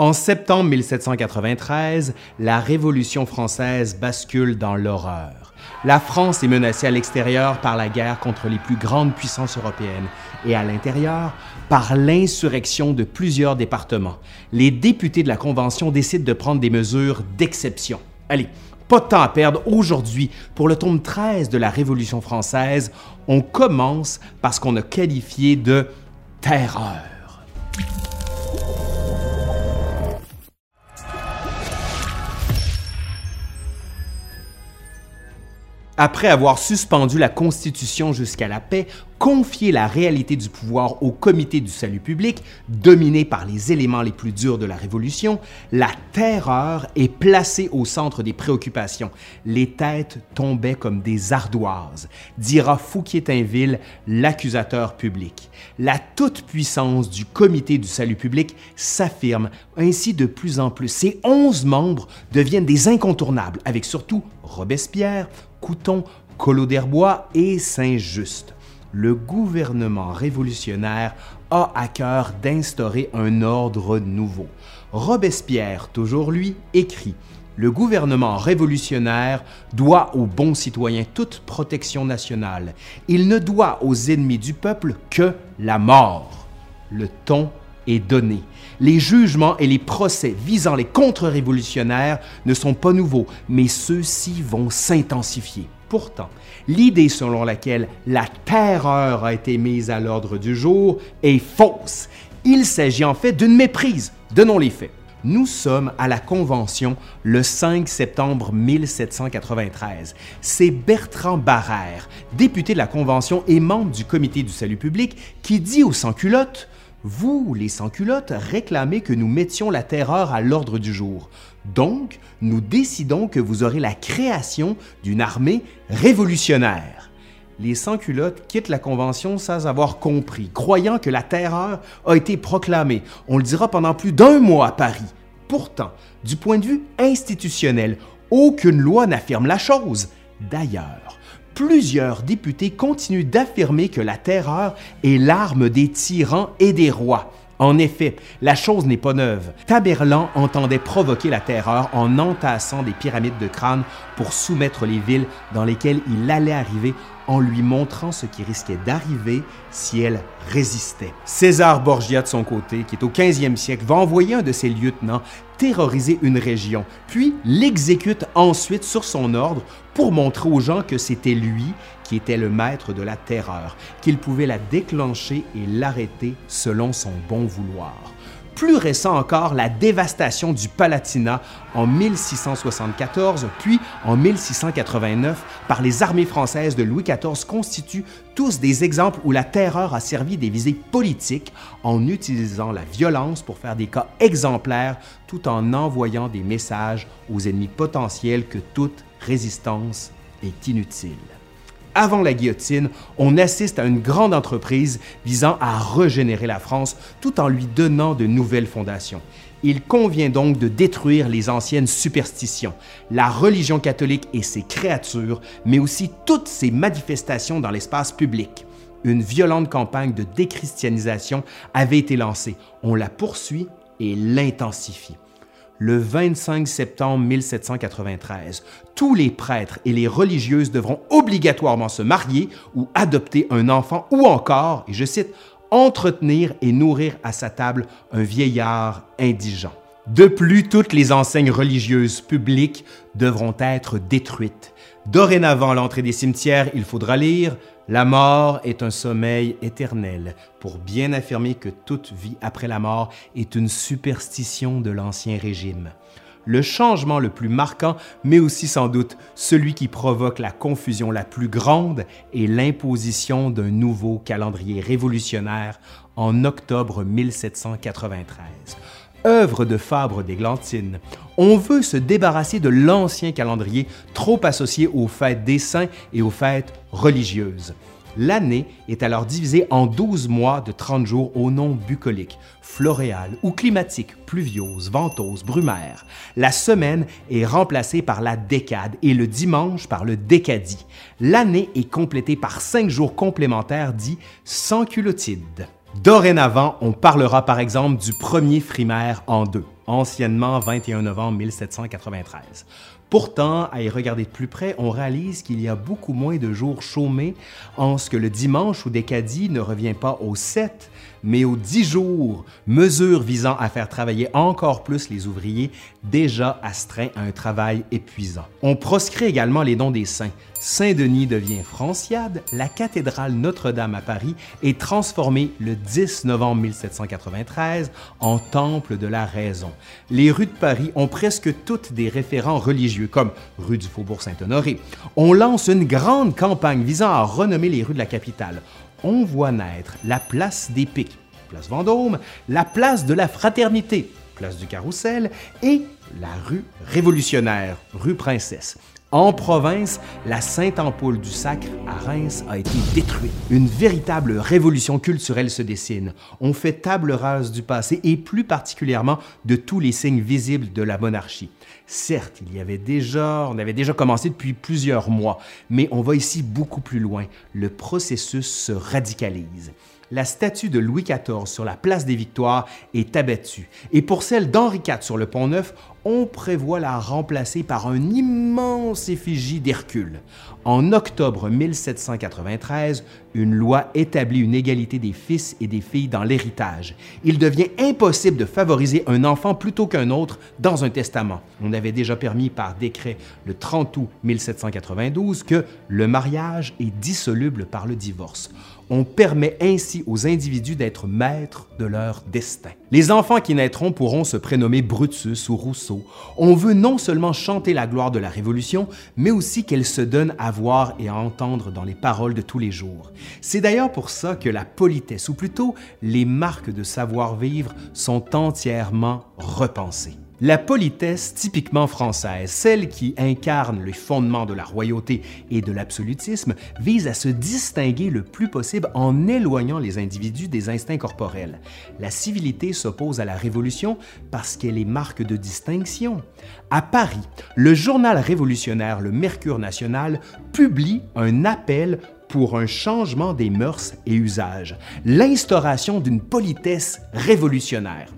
En septembre 1793, la Révolution française bascule dans l'horreur. La France est menacée à l'extérieur par la guerre contre les plus grandes puissances européennes et à l'intérieur par l'insurrection de plusieurs départements. Les députés de la Convention décident de prendre des mesures d'exception. Allez, pas de temps à perdre. Aujourd'hui, pour le tome 13 de la Révolution française, on commence par ce qu'on a qualifié de terreur. Après avoir suspendu la Constitution jusqu'à la paix, confier la réalité du pouvoir au comité du salut public, dominé par les éléments les plus durs de la Révolution, la terreur est placée au centre des préoccupations. Les têtes tombaient comme des ardoises, dira Fouquier-Tinville, l'accusateur public. La toute-puissance du comité du salut public s'affirme ainsi de plus en plus. Ses onze membres deviennent des incontournables, avec surtout Robespierre, Couton, Collot d'Herbois et Saint-Just. Le gouvernement révolutionnaire a à cœur d'instaurer un ordre nouveau. Robespierre, toujours lui, écrit le gouvernement révolutionnaire doit aux bons citoyens toute protection nationale. Il ne doit aux ennemis du peuple que la mort. Le ton est. Les jugements et les procès visant les contre-révolutionnaires ne sont pas nouveaux, mais ceux-ci vont s'intensifier. Pourtant, l'idée selon laquelle la terreur a été mise à l'ordre du jour est fausse. Il s'agit en fait d'une méprise. Donnons les faits. Nous sommes à la Convention le 5 septembre 1793. C'est Bertrand Barrère, député de la Convention et membre du Comité du salut public, qui dit aux sans-culottes vous, les sans-culottes, réclamez que nous mettions la terreur à l'ordre du jour. Donc, nous décidons que vous aurez la création d'une armée révolutionnaire. Les sans-culottes quittent la Convention sans avoir compris, croyant que la terreur a été proclamée. On le dira pendant plus d'un mois à Paris. Pourtant, du point de vue institutionnel, aucune loi n'affirme la chose. D'ailleurs, plusieurs députés continuent d'affirmer que la terreur est l'arme des tyrans et des rois. En effet, la chose n'est pas neuve. Taberlan entendait provoquer la terreur en entassant des pyramides de crâne pour soumettre les villes dans lesquelles il allait arriver en lui montrant ce qui risquait d'arriver si elle résistait. César Borgia, de son côté, qui est au 15e siècle, va envoyer un de ses lieutenants terroriser une région, puis l'exécute ensuite sur son ordre pour montrer aux gens que c'était lui qui était le maître de la terreur, qu'il pouvait la déclencher et l'arrêter selon son bon vouloir plus récent encore, la dévastation du Palatinat en 1674, puis en 1689 par les armées françaises de Louis XIV constituent tous des exemples où la terreur a servi des visées politiques en utilisant la violence pour faire des cas exemplaires tout en envoyant des messages aux ennemis potentiels que toute résistance est inutile avant la guillotine, on assiste à une grande entreprise visant à régénérer la France tout en lui donnant de nouvelles fondations. Il convient donc de détruire les anciennes superstitions, la religion catholique et ses créatures, mais aussi toutes ses manifestations dans l'espace public. Une violente campagne de déchristianisation avait été lancée. On la poursuit et l'intensifie le 25 septembre 1793. Tous les prêtres et les religieuses devront obligatoirement se marier ou adopter un enfant ou encore, et je cite, entretenir et nourrir à sa table un vieillard indigent. De plus, toutes les enseignes religieuses publiques devront être détruites. Dorénavant, l'entrée des cimetières, il faudra lire La mort est un sommeil éternel, pour bien affirmer que toute vie après la mort est une superstition de l'Ancien Régime. Le changement le plus marquant, mais aussi sans doute celui qui provoque la confusion la plus grande, est l'imposition d'un nouveau calendrier révolutionnaire en octobre 1793 œuvre de Fabre d'Églantine. On veut se débarrasser de l'ancien calendrier trop associé aux fêtes des saints et aux fêtes religieuses. L'année est alors divisée en 12 mois de 30 jours au nom bucolique, floréal ou climatique, pluviose, ventose, brumaire. La semaine est remplacée par la décade et le dimanche par le décadie. L'année est complétée par 5 jours complémentaires dits sans culotides. Dorénavant, on parlera par exemple du premier frimaire en deux. anciennement 21 novembre 1793. Pourtant, à y regarder de plus près, on réalise qu'il y a beaucoup moins de jours chômés en ce que le dimanche ou des caddies ne revient pas aux 7, mais aux 10 jours, mesure visant à faire travailler encore plus les ouvriers déjà astreints à un travail épuisant. On proscrit également les dons des saints. Saint-Denis devient Franciade, la cathédrale Notre-Dame à Paris est transformée le 10 novembre 1793 en temple de la raison. Les rues de Paris ont presque toutes des référents religieux, comme rue du Faubourg Saint-Honoré. On lance une grande campagne visant à renommer les rues de la capitale on voit naître la place des Pics, place Vendôme, la place de la Fraternité, place du Carrousel, et la rue Révolutionnaire, rue Princesse. En province, la Sainte-Ampoule du Sacre à Reims a été détruite. Une véritable révolution culturelle se dessine. On fait table rase du passé et plus particulièrement de tous les signes visibles de la monarchie. Certes, il y avait déjà, on avait déjà commencé depuis plusieurs mois, mais on va ici beaucoup plus loin. Le processus se radicalise la statue de Louis XIV sur la place des Victoires est abattue et pour celle d'Henri IV sur le pont Neuf, on prévoit la remplacer par un immense effigie d'Hercule. En octobre 1793, une loi établit une égalité des fils et des filles dans l'héritage. Il devient impossible de favoriser un enfant plutôt qu'un autre dans un testament. On avait déjà permis par décret le 30 août 1792 que le mariage est dissoluble par le divorce. On permet ainsi aux individus d'être maîtres de leur destin. Les enfants qui naîtront pourront se prénommer Brutus ou Rousseau. On veut non seulement chanter la gloire de la Révolution, mais aussi qu'elle se donne à voir et à entendre dans les paroles de tous les jours. C'est d'ailleurs pour ça que la politesse, ou plutôt les marques de savoir-vivre, sont entièrement repensées. La politesse typiquement française, celle qui incarne les fondements de la royauté et de l'absolutisme, vise à se distinguer le plus possible en éloignant les individus des instincts corporels. La civilité s'oppose à la révolution parce qu'elle est marque de distinction. À Paris, le journal révolutionnaire Le Mercure national publie un appel pour un changement des mœurs et usages, l'instauration d'une politesse révolutionnaire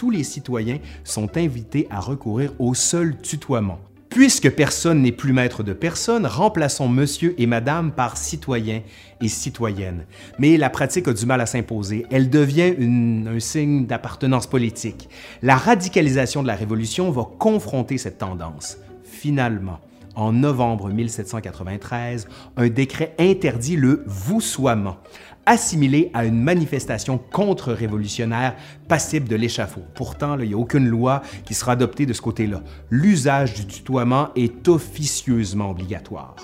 tous les citoyens sont invités à recourir au seul tutoiement. Puisque personne n'est plus maître de personne, remplaçons monsieur et madame par citoyen et citoyenne. Mais la pratique a du mal à s'imposer. Elle devient un signe d'appartenance politique. La radicalisation de la Révolution va confronter cette tendance. Finalement, en novembre 1793, un décret interdit le voussoiement assimilé à une manifestation contre-révolutionnaire passible de l'échafaud. Pourtant, il n'y a aucune loi qui sera adoptée de ce côté-là. L'usage du tutoiement est officieusement obligatoire.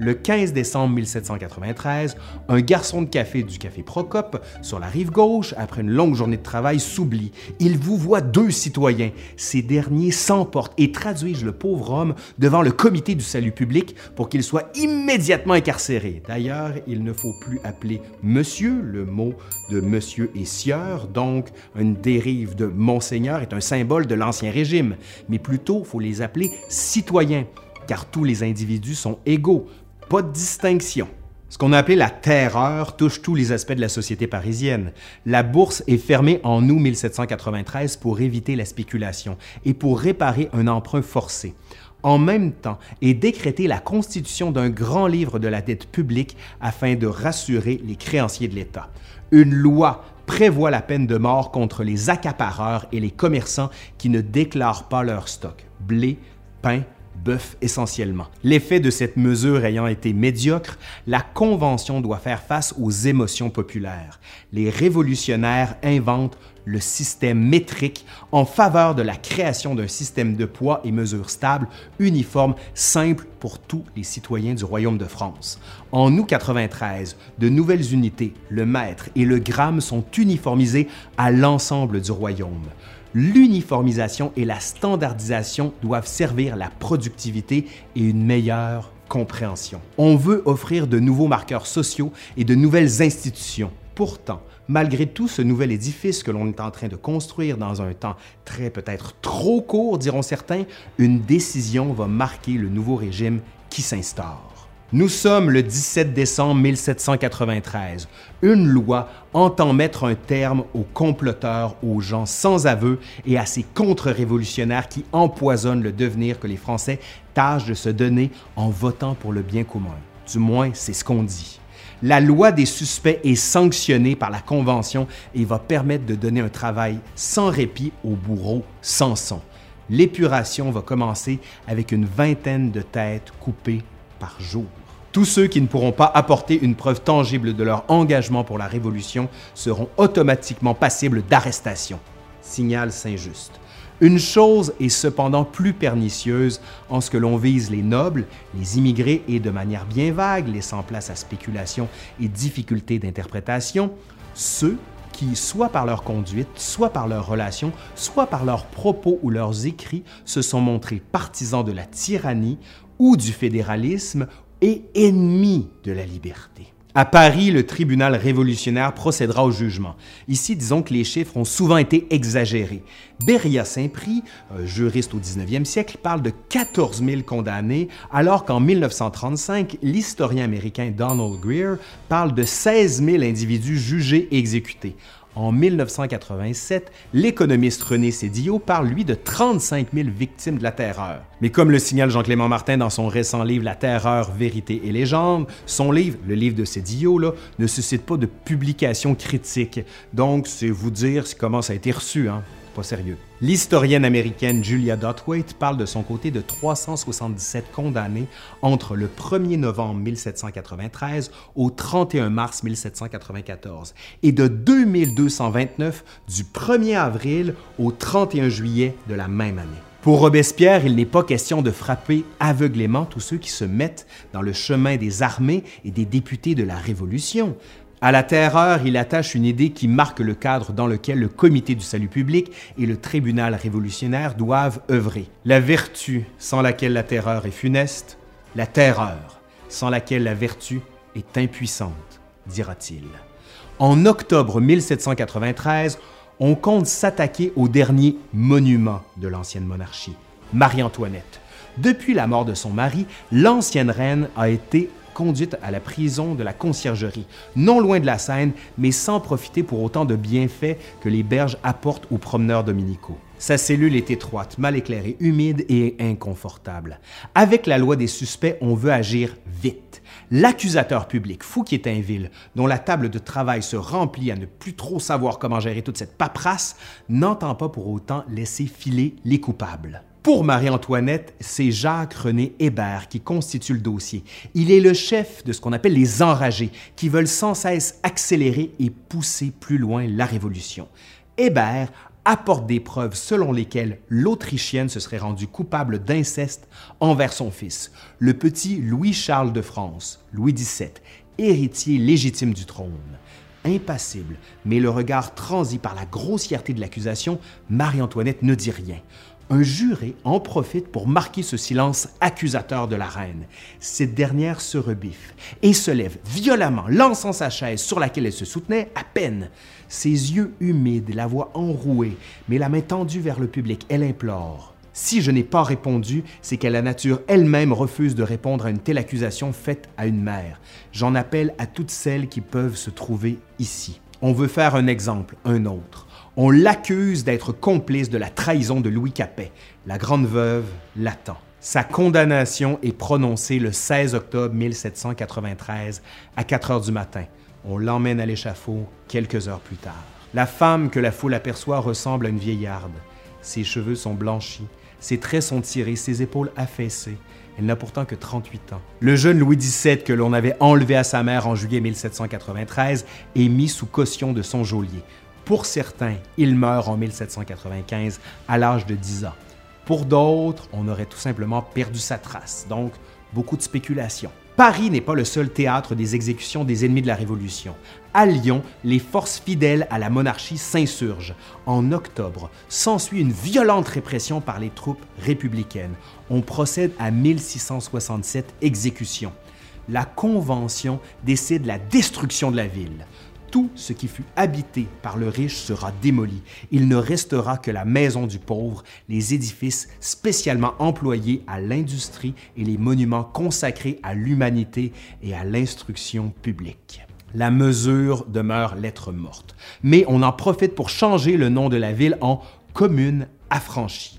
Le 15 décembre 1793, un garçon de café du café Procope, sur la rive gauche, après une longue journée de travail, s'oublie. Il vous voit deux citoyens. Ces derniers s'emportent et traduisent le pauvre homme devant le comité du salut public pour qu'il soit immédiatement incarcéré. D'ailleurs, il ne faut plus appeler monsieur, le mot de monsieur et sieur, donc une dérive de monseigneur est un symbole de l'Ancien Régime, mais plutôt, faut les appeler citoyens car tous les individus sont égaux, pas de distinction. Ce qu'on a appelé la terreur touche tous les aspects de la société parisienne. La bourse est fermée en août 1793 pour éviter la spéculation et pour réparer un emprunt forcé. En même temps est décrétée la constitution d'un grand livre de la dette publique afin de rassurer les créanciers de l'État. Une loi prévoit la peine de mort contre les accapareurs et les commerçants qui ne déclarent pas leur stock, blé, pain, bœuf essentiellement. L'effet de cette mesure ayant été médiocre, la Convention doit faire face aux émotions populaires. Les révolutionnaires inventent le système métrique en faveur de la création d'un système de poids et mesures stables, uniforme, simple pour tous les citoyens du Royaume de France. En août 93, de nouvelles unités, le mètre et le gramme sont uniformisés à l'ensemble du Royaume l'uniformisation et la standardisation doivent servir la productivité et une meilleure compréhension. On veut offrir de nouveaux marqueurs sociaux et de nouvelles institutions. Pourtant, malgré tout ce nouvel édifice que l'on est en train de construire dans un temps très peut-être trop court, diront certains, une décision va marquer le nouveau régime qui s'instaure. Nous sommes le 17 décembre 1793. Une loi entend mettre un terme aux comploteurs, aux gens sans aveu et à ces contre-révolutionnaires qui empoisonnent le devenir que les Français tâchent de se donner en votant pour le bien commun. Du moins, c'est ce qu'on dit. La loi des suspects est sanctionnée par la Convention et va permettre de donner un travail sans répit au bourreau Samson. L'épuration va commencer avec une vingtaine de têtes coupées par jour. Tous ceux qui ne pourront pas apporter une preuve tangible de leur engagement pour la Révolution seront automatiquement passibles d'arrestation. Signal Saint-Just. Une chose est cependant plus pernicieuse en ce que l'on vise les nobles, les immigrés et de manière bien vague, laissant place à spéculation et difficultés d'interprétation, ceux qui, soit par leur conduite, soit par leurs relations, soit par leurs propos ou leurs écrits, se sont montrés partisans de la tyrannie ou du fédéralisme et ennemis de la liberté. À Paris, le tribunal révolutionnaire procédera au jugement. Ici, disons que les chiffres ont souvent été exagérés. Beria Saint-Prix, juriste au 19e siècle, parle de 14 000 condamnés, alors qu'en 1935, l'historien américain Donald Greer parle de 16 000 individus jugés et exécutés. En 1987, l'économiste René Cédillo parle, lui, de 35 000 victimes de la terreur. Mais comme le signale Jean-Clément Martin dans son récent livre La terreur, vérité et légende, son livre, le livre de Cédillo, là, ne suscite pas de publication critique. Donc, c'est vous dire comment ça a été reçu. Hein? Sérieux. L'historienne américaine Julia Dotwaite parle de son côté de 377 condamnés entre le 1er novembre 1793 au 31 mars 1794 et de 2229 du 1er avril au 31 juillet de la même année. Pour Robespierre, il n'est pas question de frapper aveuglément tous ceux qui se mettent dans le chemin des armées et des députés de la Révolution. À la terreur, il attache une idée qui marque le cadre dans lequel le Comité du salut public et le tribunal révolutionnaire doivent œuvrer. La vertu sans laquelle la terreur est funeste, la terreur sans laquelle la vertu est impuissante, dira-t-il. En octobre 1793, on compte s'attaquer au dernier monument de l'ancienne monarchie, Marie-Antoinette. Depuis la mort de son mari, l'ancienne reine a été conduite à la prison de la conciergerie, non loin de la Seine, mais sans profiter pour autant de bienfaits que les berges apportent aux promeneurs dominicaux. Sa cellule est étroite, mal éclairée, humide et inconfortable. Avec la loi des suspects, on veut agir vite. L'accusateur public, Fouquier-Tinville, dont la table de travail se remplit à ne plus trop savoir comment gérer toute cette paperasse, n'entend pas pour autant laisser filer les coupables. Pour Marie-Antoinette, c'est Jacques-René Hébert qui constitue le dossier. Il est le chef de ce qu'on appelle les enragés, qui veulent sans cesse accélérer et pousser plus loin la Révolution. Hébert apporte des preuves selon lesquelles l'Autrichienne se serait rendue coupable d'inceste envers son fils, le petit Louis-Charles de France, Louis XVII, héritier légitime du trône. Impassible, mais le regard transi par la grossièreté de l'accusation, Marie-Antoinette ne dit rien. Un juré en profite pour marquer ce silence accusateur de la reine. Cette dernière se rebiffe et se lève violemment, lançant sa chaise sur laquelle elle se soutenait à peine. Ses yeux humides, la voix enrouée, mais la main tendue vers le public, elle implore. Si je n'ai pas répondu, c'est qu'à la nature elle-même refuse de répondre à une telle accusation faite à une mère. J'en appelle à toutes celles qui peuvent se trouver ici. On veut faire un exemple, un autre. On l'accuse d'être complice de la trahison de Louis Capet. La grande veuve l'attend. Sa condamnation est prononcée le 16 octobre 1793 à 4 heures du matin. On l'emmène à l'échafaud quelques heures plus tard. La femme que la foule aperçoit ressemble à une vieillarde. Ses cheveux sont blanchis, ses traits sont tirés, ses épaules affaissées. Elle n'a pourtant que 38 ans. Le jeune Louis XVII que l'on avait enlevé à sa mère en juillet 1793 est mis sous caution de son geôlier. Pour certains, il meurt en 1795 à l'âge de 10 ans. Pour d'autres, on aurait tout simplement perdu sa trace, donc beaucoup de spéculation. Paris n'est pas le seul théâtre des exécutions des ennemis de la Révolution. À Lyon, les forces fidèles à la monarchie s'insurgent. En octobre, s'ensuit une violente répression par les troupes républicaines. On procède à 1667 exécutions. La Convention décide la destruction de la ville Tout ce qui fut habité par le riche sera démoli. Il ne restera que la maison du pauvre, les édifices spécialement employés à l'industrie et les monuments consacrés à l'humanité et à l'instruction publique. La mesure demeure lettre morte, mais on en profite pour changer le nom de la ville en commune affranchie.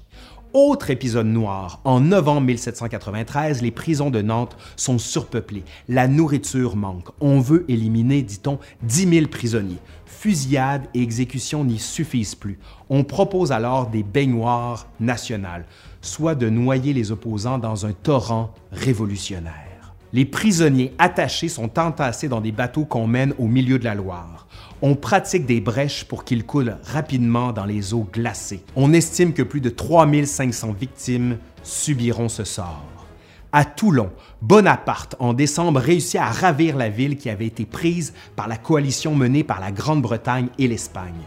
Autre épisode noir, en novembre 1793, les prisons de Nantes sont surpeuplées. La nourriture manque. On veut éliminer, dit-on, 10 000 prisonniers. Fusillades et exécutions n'y suffisent plus. On propose alors des baignoires nationales, soit de noyer les opposants dans un torrent révolutionnaire. Les prisonniers attachés sont entassés dans des bateaux qu'on mène au milieu de la Loire. On pratique des brèches pour qu'ils coulent rapidement dans les eaux glacées. On estime que plus de 3500 victimes subiront ce sort. À Toulon, Bonaparte, en décembre, réussit à ravir la ville qui avait été prise par la coalition menée par la Grande-Bretagne et l'Espagne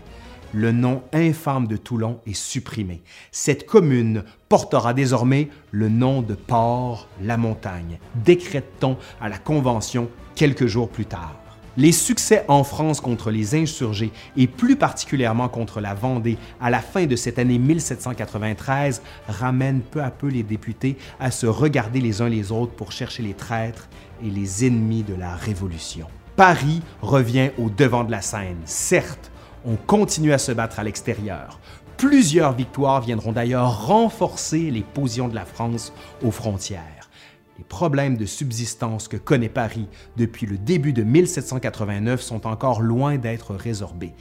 le nom infâme de Toulon est supprimé. Cette commune portera désormais le nom de Port-la-Montagne, décrète-t-on à la Convention quelques jours plus tard. Les succès en France contre les insurgés et plus particulièrement contre la Vendée à la fin de cette année 1793 ramènent peu à peu les députés à se regarder les uns les autres pour chercher les traîtres et les ennemis de la Révolution. Paris revient au devant de la scène, certes, on continue à se battre à l'extérieur. Plusieurs victoires viendront d'ailleurs renforcer les positions de la France aux frontières. Les problèmes de subsistance que connaît Paris depuis le début de 1789 sont encore loin d'être résorbés.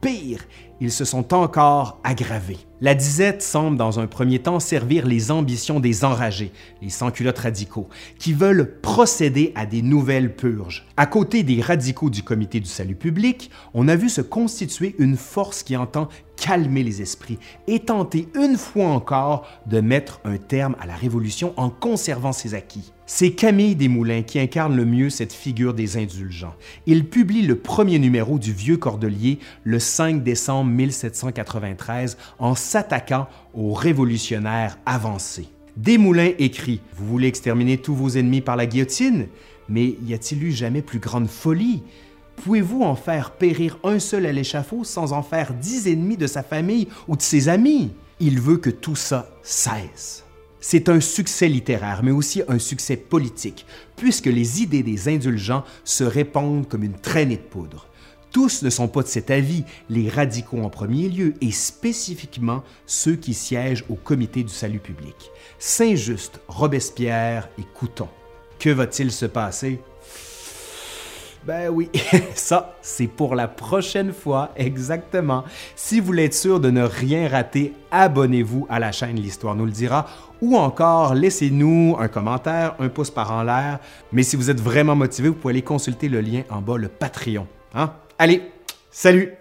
Pire, ils se sont encore aggravés. La disette semble dans un premier temps servir les ambitions des enragés, les sans-culottes radicaux, qui veulent procéder à des nouvelles purges. À côté des radicaux du Comité du salut public, on a vu se constituer une force qui entend calmer les esprits et tenter une fois encore de mettre un terme à la Révolution en conservant ses acquis. C'est Camille Desmoulins qui incarne le mieux cette figure des indulgents. Il publie le premier numéro du Vieux Cordelier le 5 décembre 1793 en s'attaquant aux révolutionnaires avancés. Desmoulins écrit Vous voulez exterminer tous vos ennemis par la guillotine Mais y a-t-il eu jamais plus grande folie? Pouvez-vous en faire périr un seul à l'échafaud sans en faire dix ennemis de sa famille ou de ses amis? Il veut que tout ça cesse. C'est un succès littéraire, mais aussi un succès politique, puisque les idées des indulgents se répandent comme une traînée de poudre. Tous ne sont pas de cet avis, les radicaux en premier lieu, et spécifiquement ceux qui siègent au comité du salut public. Saint-Just, Robespierre et Couton. Que va-t-il se passer? Ben oui, ça, c'est pour la prochaine fois, exactement. Si vous voulez être sûr de ne rien rater, abonnez-vous à la chaîne L'Histoire nous le dira ou encore laissez-nous un commentaire, un pouce par en l'air. Mais si vous êtes vraiment motivé, vous pouvez aller consulter le lien en bas, le Patreon. Hein? Allez, salut!